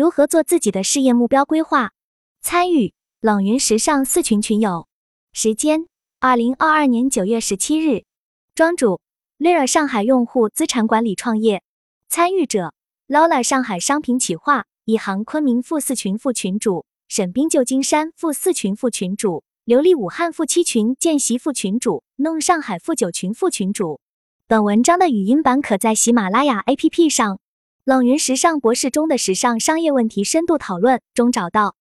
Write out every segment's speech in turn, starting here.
如何做自己的事业目标规划？参与冷云时尚四群群友，时间二零二二年九月十七日，庄主 Lira 上海用户资产管理创业，参与者 Lola 上海商品企划一行昆明副四群副群主，沈冰旧金山副四群副群主，刘丽武汉副七群见习副群主，弄上海副九群副群主。本文章的语音版可在喜马拉雅 APP 上。冷云时尚博士中的时尚商业问题深度讨论中找到。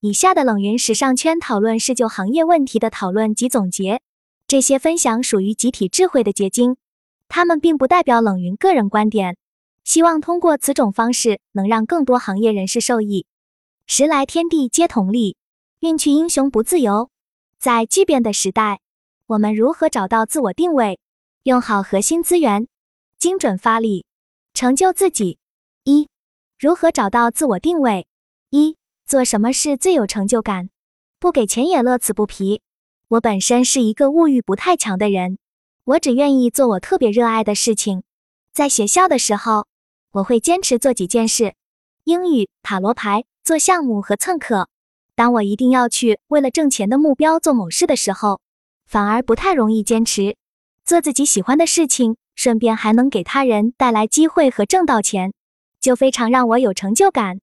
以下的冷云时尚圈讨论是就行业问题的讨论及总结，这些分享属于集体智慧的结晶，他们并不代表冷云个人观点。希望通过此种方式能让更多行业人士受益。时来天地皆同力，运去英雄不自由。在巨变的时代，我们如何找到自我定位，用好核心资源，精准发力？成就自己。一、如何找到自我定位？一、做什么事最有成就感？不给钱也乐此不疲。我本身是一个物欲不太强的人，我只愿意做我特别热爱的事情。在学校的时候，我会坚持做几件事：英语、塔罗牌、做项目和蹭课。当我一定要去为了挣钱的目标做某事的时候，反而不太容易坚持做自己喜欢的事情。顺便还能给他人带来机会和挣到钱，就非常让我有成就感。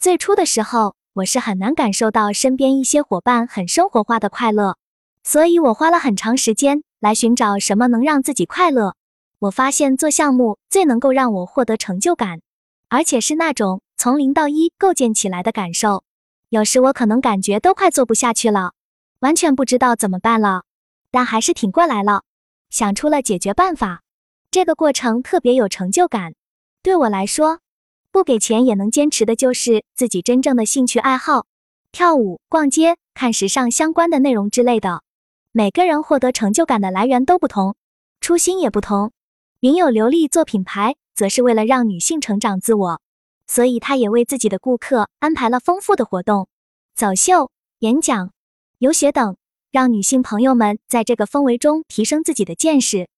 最初的时候，我是很难感受到身边一些伙伴很生活化的快乐，所以我花了很长时间来寻找什么能让自己快乐。我发现做项目最能够让我获得成就感，而且是那种从零到一构建起来的感受。有时我可能感觉都快做不下去了，完全不知道怎么办了，但还是挺过来了，想出了解决办法。这个过程特别有成就感。对我来说，不给钱也能坚持的就是自己真正的兴趣爱好，跳舞、逛街、看时尚相关的内容之类的。每个人获得成就感的来源都不同，初心也不同。云友刘丽做品牌，则是为了让女性成长自我，所以她也为自己的顾客安排了丰富的活动，走秀、演讲、游学等，让女性朋友们在这个氛围中提升自己的见识。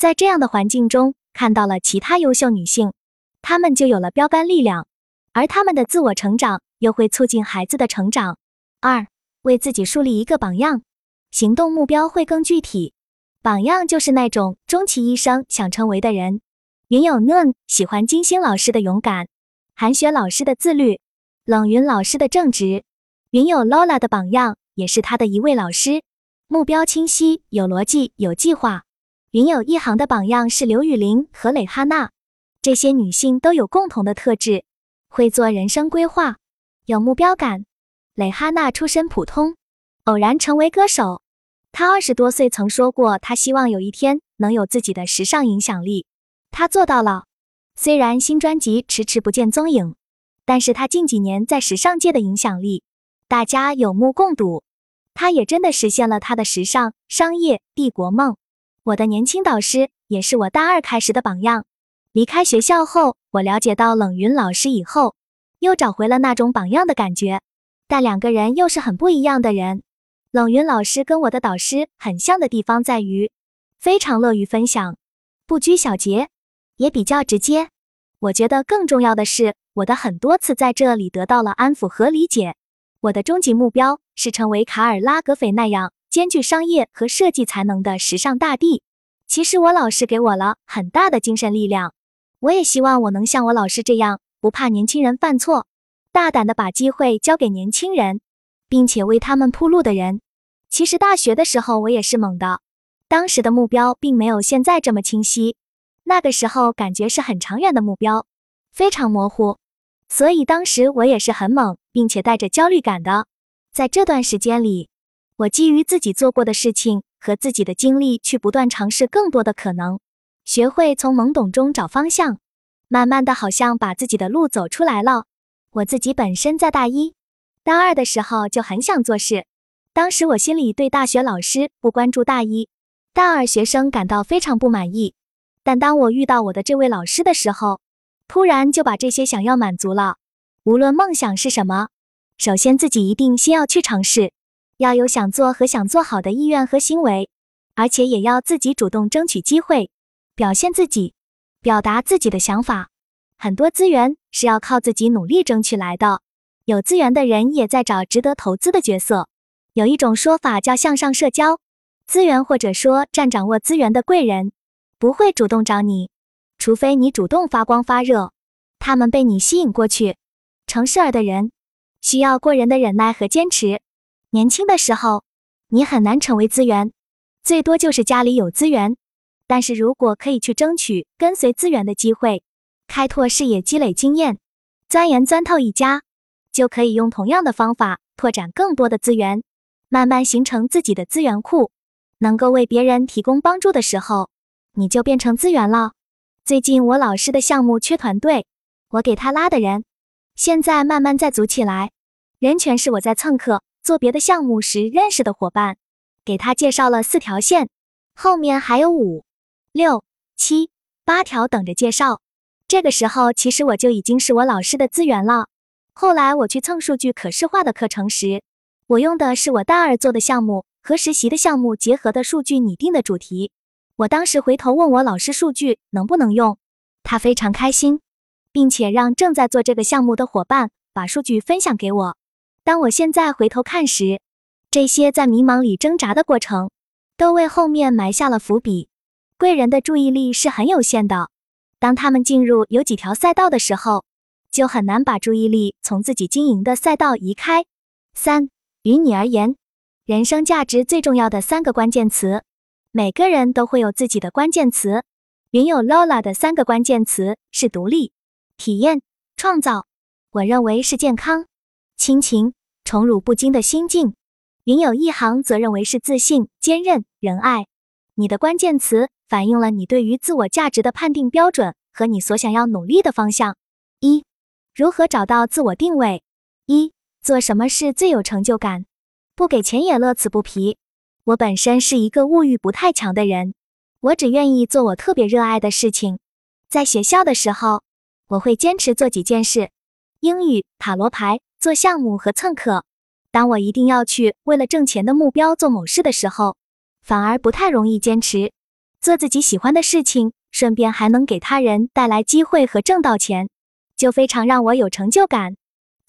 在这样的环境中，看到了其他优秀女性，她们就有了标杆力量，而她们的自我成长又会促进孩子的成长。二，为自己树立一个榜样，行动目标会更具体。榜样就是那种终其一生想成为的人。云有 Noon 喜欢金星老师的勇敢，韩雪老师的自律，冷云老师的正直。云有 Lola 的榜样也是他的一位老师，目标清晰，有逻辑，有计划。云有一行的榜样是刘雨玲和蕾哈娜，这些女性都有共同的特质，会做人生规划，有目标感。蕾哈娜出身普通，偶然成为歌手。她二十多岁曾说过，她希望有一天能有自己的时尚影响力，她做到了。虽然新专辑迟迟不见踪影，但是她近几年在时尚界的影响力，大家有目共睹。她也真的实现了她的时尚商业帝国梦。我的年轻导师也是我大二开始的榜样。离开学校后，我了解到冷云老师以后，又找回了那种榜样的感觉。但两个人又是很不一样的人。冷云老师跟我的导师很像的地方在于，非常乐于分享，不拘小节，也比较直接。我觉得更重要的是，我的很多次在这里得到了安抚和理解。我的终极目标是成为卡尔拉格斐那样。兼具商业和设计才能的时尚大帝，其实我老师给我了很大的精神力量。我也希望我能像我老师这样，不怕年轻人犯错，大胆的把机会交给年轻人，并且为他们铺路的人。其实大学的时候我也是猛的，当时的目标并没有现在这么清晰，那个时候感觉是很长远的目标，非常模糊，所以当时我也是很猛，并且带着焦虑感的。在这段时间里。我基于自己做过的事情和自己的经历，去不断尝试更多的可能，学会从懵懂中找方向，慢慢的，好像把自己的路走出来了。我自己本身在大一、大二的时候就很想做事，当时我心里对大学老师不关注大一、大二学生感到非常不满意。但当我遇到我的这位老师的时候，突然就把这些想要满足了。无论梦想是什么，首先自己一定先要去尝试。要有想做和想做好的意愿和行为，而且也要自己主动争取机会，表现自己，表达自己的想法。很多资源是要靠自己努力争取来的。有资源的人也在找值得投资的角色。有一种说法叫向上社交，资源或者说占掌握资源的贵人不会主动找你，除非你主动发光发热，他们被你吸引过去。成事儿的人需要过人的忍耐和坚持。年轻的时候，你很难成为资源，最多就是家里有资源。但是如果可以去争取跟随资源的机会，开拓视野、积累经验，钻研钻透一家，就可以用同样的方法拓展更多的资源，慢慢形成自己的资源库。能够为别人提供帮助的时候，你就变成资源了。最近我老师的项目缺团队，我给他拉的人，现在慢慢在组起来，人全是我在蹭课做别的项目时认识的伙伴，给他介绍了四条线，后面还有五。六七八条等着介绍，这个时候其实我就已经是我老师的资源了。后来我去蹭数据可视化的课程时，我用的是我大二做的项目和实习的项目结合的数据拟定的主题。我当时回头问我老师数据能不能用，他非常开心，并且让正在做这个项目的伙伴把数据分享给我。当我现在回头看时，这些在迷茫里挣扎的过程，都为后面埋下了伏笔。贵人的注意力是很有限的，当他们进入有几条赛道的时候，就很难把注意力从自己经营的赛道移开。三，于你而言，人生价值最重要的三个关键词，每个人都会有自己的关键词。云有 Lola 的三个关键词是独立、体验、创造。我认为是健康、亲情、宠辱不惊的心境。云有一行则认为是自信、坚韧、仁爱。你的关键词。反映了你对于自我价值的判定标准和你所想要努力的方向。一、如何找到自我定位？一、做什么事最有成就感？不给钱也乐此不疲。我本身是一个物欲不太强的人，我只愿意做我特别热爱的事情。在学校的时候，我会坚持做几件事：英语、塔罗牌、做项目和蹭课。当我一定要去为了挣钱的目标做某事的时候，反而不太容易坚持。做自己喜欢的事情，顺便还能给他人带来机会和挣到钱，就非常让我有成就感。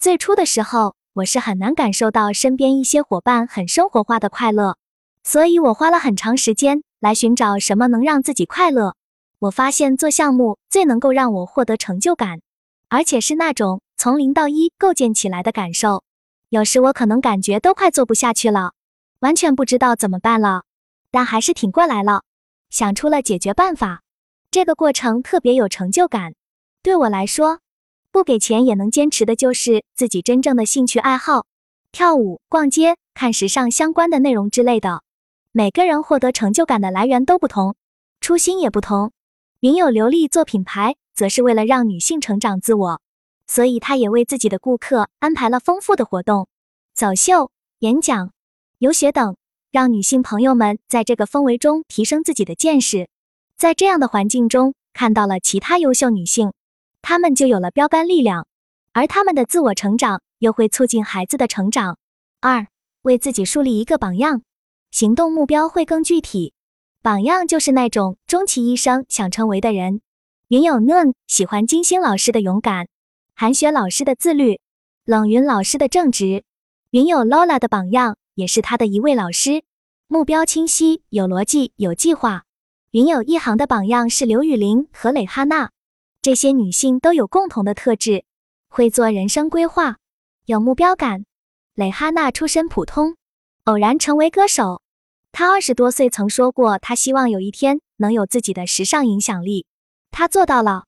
最初的时候，我是很难感受到身边一些伙伴很生活化的快乐，所以我花了很长时间来寻找什么能让自己快乐。我发现做项目最能够让我获得成就感，而且是那种从零到一构建起来的感受。有时我可能感觉都快做不下去了，完全不知道怎么办了，但还是挺过来了。想出了解决办法，这个过程特别有成就感。对我来说，不给钱也能坚持的就是自己真正的兴趣爱好，跳舞、逛街、看时尚相关的内容之类的。每个人获得成就感的来源都不同，初心也不同。云有流利做品牌，则是为了让女性成长自我，所以她也为自己的顾客安排了丰富的活动，走秀、演讲、游学等。让女性朋友们在这个氛围中提升自己的见识，在这样的环境中看到了其他优秀女性，她们就有了标杆力量，而她们的自我成长又会促进孩子的成长。二，为自己树立一个榜样，行动目标会更具体。榜样就是那种终其一生想成为的人。云有嫩喜欢金星老师的勇敢，韩雪老师的自律，冷云老师的正直。云有 Lola 的榜样。也是他的一位老师，目标清晰、有逻辑、有计划。云有一行的榜样是刘雨玲和蕾哈娜，这些女性都有共同的特质：会做人生规划，有目标感。蕾哈娜出身普通，偶然成为歌手。她二十多岁曾说过，她希望有一天能有自己的时尚影响力。她做到了，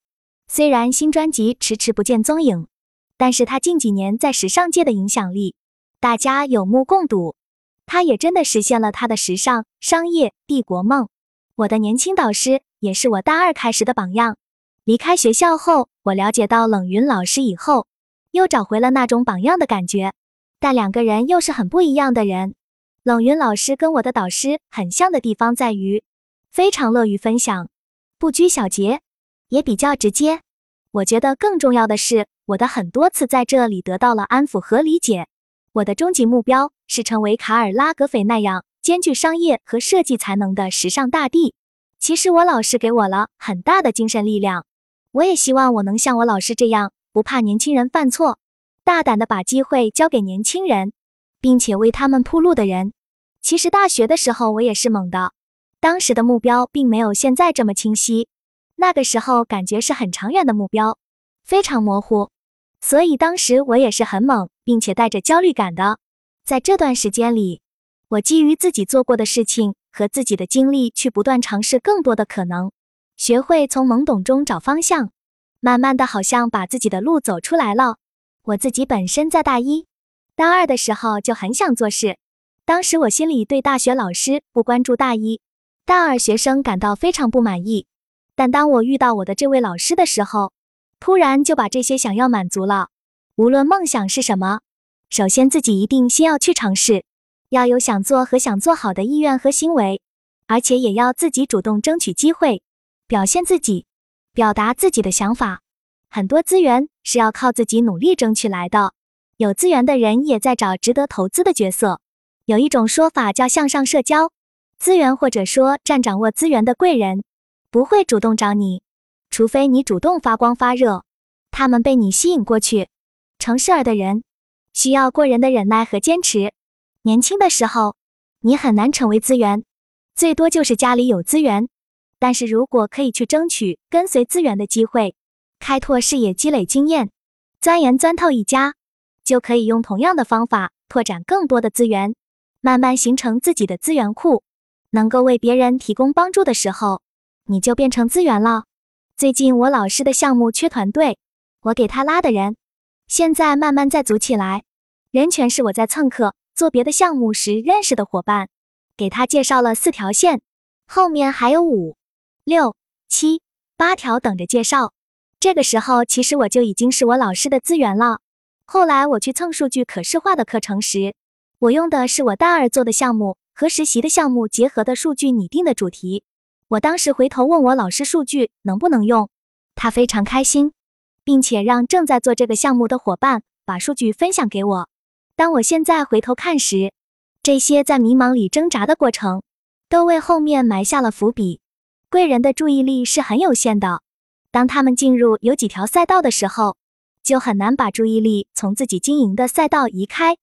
虽然新专辑迟迟不见踪影，但是他近几年在时尚界的影响力。大家有目共睹，他也真的实现了他的时尚商业帝国梦。我的年轻导师也是我大二开始的榜样。离开学校后，我了解到冷云老师以后，又找回了那种榜样的感觉。但两个人又是很不一样的人。冷云老师跟我的导师很像的地方在于，非常乐于分享，不拘小节，也比较直接。我觉得更重要的是，我的很多次在这里得到了安抚和理解。我的终极目标是成为卡尔拉格斐那样兼具商业和设计才能的时尚大帝。其实我老师给我了很大的精神力量，我也希望我能像我老师这样不怕年轻人犯错，大胆的把机会交给年轻人，并且为他们铺路的人。其实大学的时候我也是猛的，当时的目标并没有现在这么清晰，那个时候感觉是很长远的目标，非常模糊，所以当时我也是很猛，并且带着焦虑感的。在这段时间里，我基于自己做过的事情和自己的经历，去不断尝试更多的可能，学会从懵懂中找方向，慢慢的好像把自己的路走出来了。我自己本身在大一、大二的时候就很想做事。当时我心里对大学老师不关注大一、大二学生感到非常不满意，但当我遇到我的这位老师的时候，突然就把这些想要满足了。无论梦想是什么，首先自己一定先要去尝试，要有想做和想做好的意愿和行为，而且也要自己主动争取机会，表现自己，表达自己的想法。很多资源是要靠自己努力争取来的，有资源的人也在找值得投资的角色。有一种说法叫向上社交，资源或者说占掌握资源的贵人不会主动找你，除非你主动发光发热，他们被你吸引过去。成事儿的人需要过人的忍耐和坚持。年轻的时候，你很难成为资源，最多就是家里有资源。但是如果可以去争取跟随资源的机会，开拓视野、积累经验、钻研钻透一家，就可以用同样的方法拓展更多的资源。慢慢形成自己的资源库，能够为别人提供帮助的时候，你就变成资源了。最近我老师的项目缺团队，我给他拉的人，现在慢慢在组起来。人全是我在蹭课做别的项目时认识的伙伴，给他介绍了四条线，后面还有五、六、七、八条等着介绍。这个时候，其实我就已经是我老师的资源了。后来我去蹭数据可视化的课程时，我用的是我大二做的项目和实习的项目结合的数据拟定的主题。我当时回头问我老师数据能不能用，他非常开心，并且让正在做这个项目的伙伴把数据分享给我。当我现在回头看时，这些在迷茫里挣扎的过程，都为后面埋下了伏笔。贵人的注意力是很有限的，当他们进入有几条赛道的时候，就很难把注意力从自己经营的赛道移开。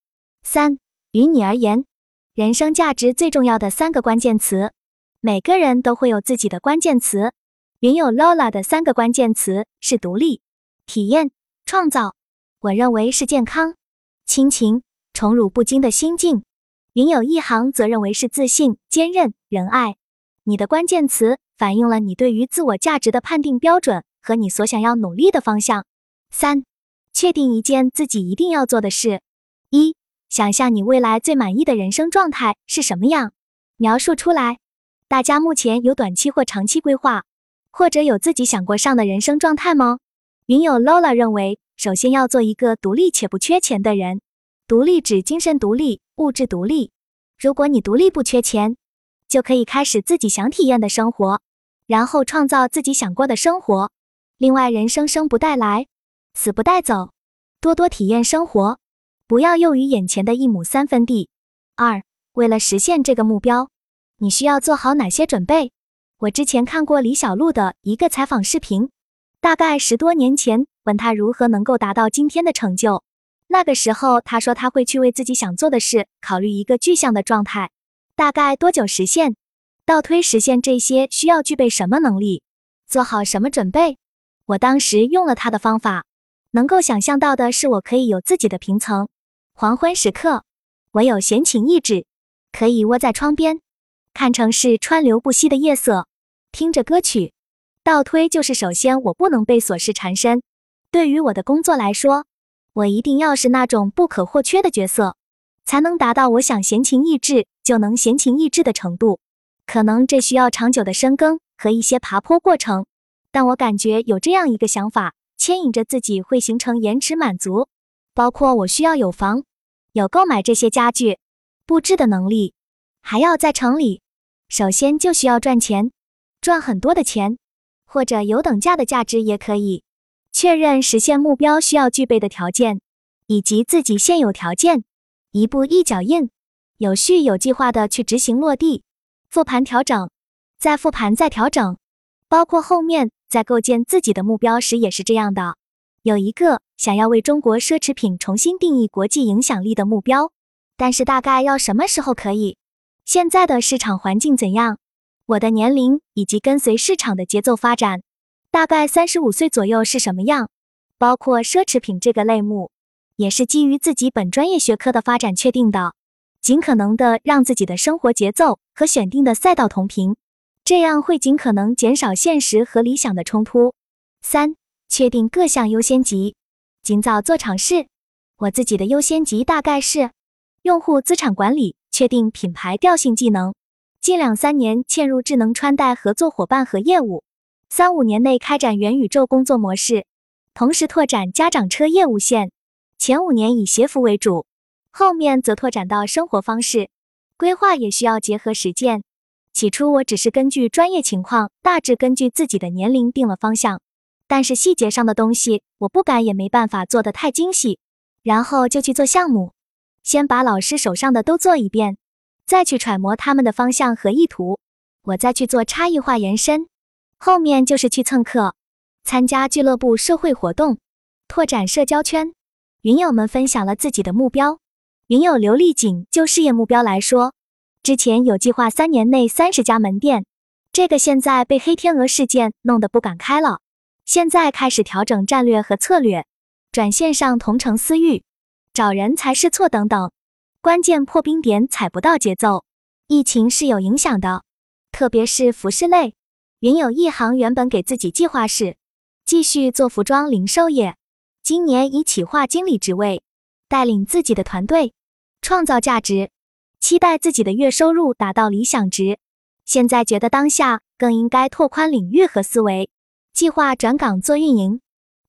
三。于你而言，人生价值最重要的三个关键词，每个人都会有自己的关键词。云有 Lola 的三个关键词是独立、体验、创造。我认为是健康、亲情、宠辱不惊的心境。云有一行则认为是自信、坚韧、仁爱。你的关键词反映了你对于自我价值的判定标准和你所想要努力的方向。三、确定一件自己一定要做的事。一。想象你未来最满意的人生状态是什么样？描述出来。大家目前有短期或长期规划，或者有自己想过上的人生状态吗？云友 Lola 认为，首先要做一个独立且不缺钱的人。独立指精神独立、物质独立。如果你独立不缺钱，就可以开始自己想体验的生活，然后创造自己想过的生活。另外，人生生不带来，死不带走，多多体验生活。不要囿于眼前的一亩三分地。二，为了实现这个目标，你需要做好哪些准备？我之前看过李小璐的一个采访视频，大概十多年前，问她如何能够达到今天的成就。那个时候，她说她会去为自己想做的事考虑一个具象的状态，大概多久实现？倒推实现这些需要具备什么能力？做好什么准备？我当时用了她的方法，能够想象到的是，我可以有自己的平层。黄昏时刻，我有闲情逸致，可以窝在窗边，看城市川流不息的夜色，听着歌曲。倒推就是，首先我不能被琐事缠身。对于我的工作来说，我一定要是那种不可或缺的角色，才能达到我想闲情逸致就能闲情逸致的程度。可能这需要长久的深耕和一些爬坡过程，但我感觉有这样一个想法牵引着自己，会形成延迟满足。包括我需要有房。有购买这些家具、布置的能力，还要在城里，首先就需要赚钱，赚很多的钱，或者有等价的价值也可以。确认实现目标需要具备的条件，以及自己现有条件，一步一脚印，有序有计划的去执行落地。复盘调整，再复盘再调整，包括后面在构建自己的目标时也是这样的。有一个想要为中国奢侈品重新定义国际影响力的目标，但是大概要什么时候可以？现在的市场环境怎样？我的年龄以及跟随市场的节奏发展，大概三十五岁左右是什么样？包括奢侈品这个类目，也是基于自己本专业学科的发展确定的。尽可能的让自己的生活节奏和选定的赛道同频，这样会尽可能减少现实和理想的冲突。三、确定各项优先级，尽早做尝试。我自己的优先级大概是：用户资产管理，确定品牌调性技能，近两三年嵌入智能穿戴合作伙伴和业务，三五年内开展元宇宙工作模式，同时拓展家长车业务线。前五年以鞋服为主。后面则拓展到生活方式，规划也需要结合实践。起初我只是根据专业情况，大致根据自己的年龄定了方向，但是细节上的东西我不敢也没办法做得太精细。然后就去做项目，先把老师手上的都做一遍，再去揣摩他们的方向和意图，我再去做差异化延伸。后面就是去蹭课，参加俱乐部社会活动，拓展社交圈。云友们分享了自己的目标。云友刘丽锦就事业目标来说，之前有计划三年内三十家门店，这个现在被黑天鹅事件弄得不敢开了。现在开始调整战略和策略，转线上同城私域，找人才试错等等，关键破冰点踩不到节奏。疫情是有影响的，特别是服饰类。云有一行原本给自己计划是继续做服装零售业，今年以企划经理职位带领自己的团队。创造价值，期待自己的月收入达到理想值。现在觉得当下更应该拓宽领域和思维，计划转岗做运营，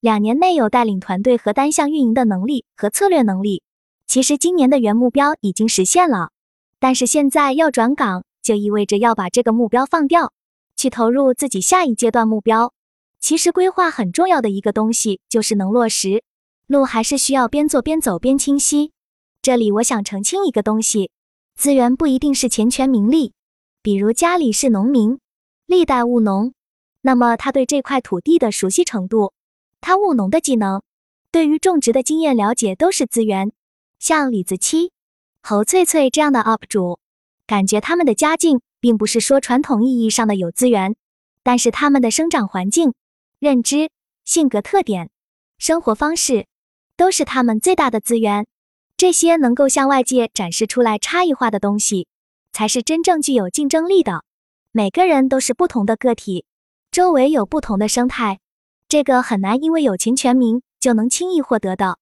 两年内有带领团队和单项运营的能力和策略能力。其实今年的原目标已经实现了，但是现在要转岗，就意味着要把这个目标放掉，去投入自己下一阶段目标。其实规划很重要的一个东西就是能落实，路还是需要边做边走边清晰。这里我想澄清一个东西，资源不一定是钱权名利。比如家里是农民，历代务农，那么他对这块土地的熟悉程度，他务农的技能，对于种植的经验了解都是资源。像李子柒、侯翠翠这样的 UP 主，感觉他们的家境并不是说传统意义上的有资源，但是他们的生长环境、认知、性格特点、生活方式，都是他们最大的资源。这些能够向外界展示出来差异化的东西，才是真正具有竞争力的。每个人都是不同的个体，周围有不同的生态，这个很难因为友情全名就能轻易获得的。